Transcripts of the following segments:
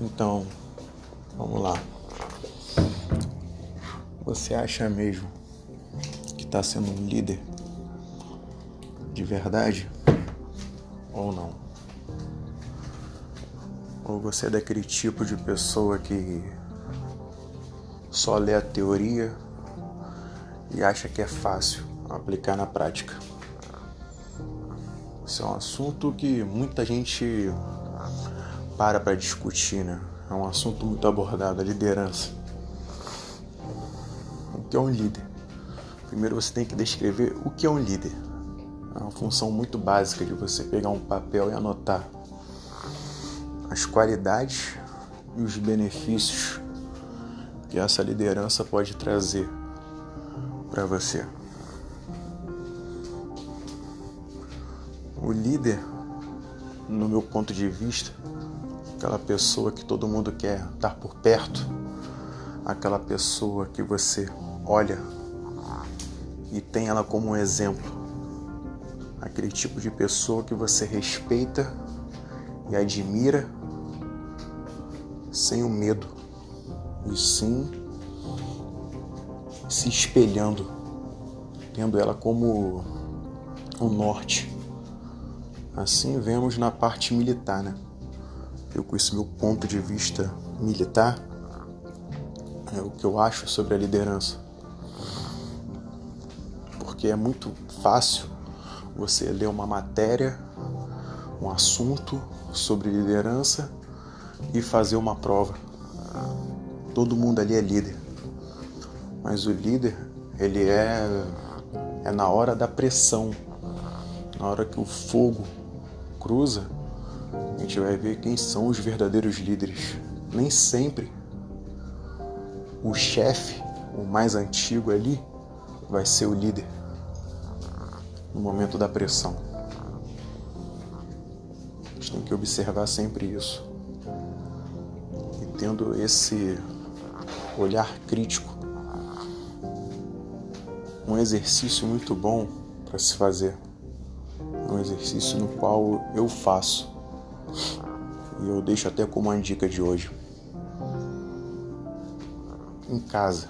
Então, vamos lá. Você acha mesmo que está sendo um líder de verdade ou não? Ou você é daquele tipo de pessoa que só lê a teoria e acha que é fácil aplicar na prática? Isso é um assunto que muita gente para para discutir, né? É um assunto muito abordado, a liderança. O que é um líder? Primeiro você tem que descrever o que é um líder. É uma função muito básica de você pegar um papel e anotar as qualidades e os benefícios que essa liderança pode trazer para você. O líder, no meu ponto de vista, aquela pessoa que todo mundo quer estar por perto, aquela pessoa que você olha e tem ela como um exemplo, aquele tipo de pessoa que você respeita e admira sem o medo, e sim se espelhando, tendo ela como o norte. Assim vemos na parte militar, né? Eu com esse meu ponto de vista militar, é o que eu acho sobre a liderança. Porque é muito fácil você ler uma matéria, um assunto sobre liderança e fazer uma prova. Todo mundo ali é líder. Mas o líder, ele é é na hora da pressão, na hora que o fogo cruza, a gente vai ver quem são os verdadeiros líderes. Nem sempre o chefe, o mais antigo ali, vai ser o líder no momento da pressão. A gente tem que observar sempre isso. E tendo esse olhar crítico, um exercício muito bom para se fazer. Um exercício no qual eu faço e eu deixo até como uma dica de hoje. Em casa.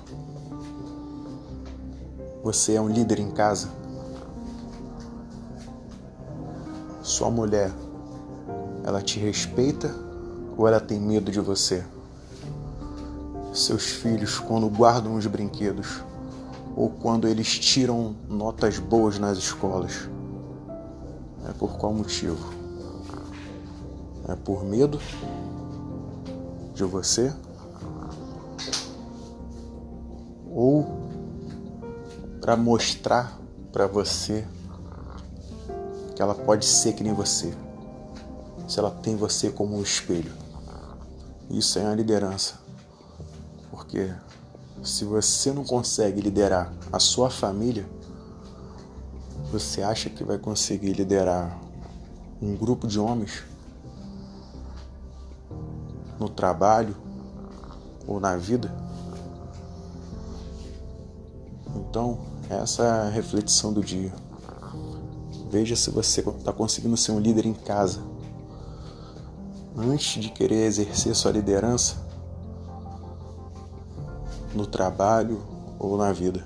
Você é um líder em casa? Sua mulher, ela te respeita ou ela tem medo de você? Seus filhos, quando guardam os brinquedos ou quando eles tiram notas boas nas escolas, é por qual motivo? É por medo de você ou para mostrar para você que ela pode ser que nem você, se ela tem você como um espelho. Isso é uma liderança, porque se você não consegue liderar a sua família, você acha que vai conseguir liderar um grupo de homens? No trabalho ou na vida. Então, essa é a reflexão do dia. Veja se você está conseguindo ser um líder em casa. Antes de querer exercer sua liderança no trabalho ou na vida.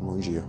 Bom dia.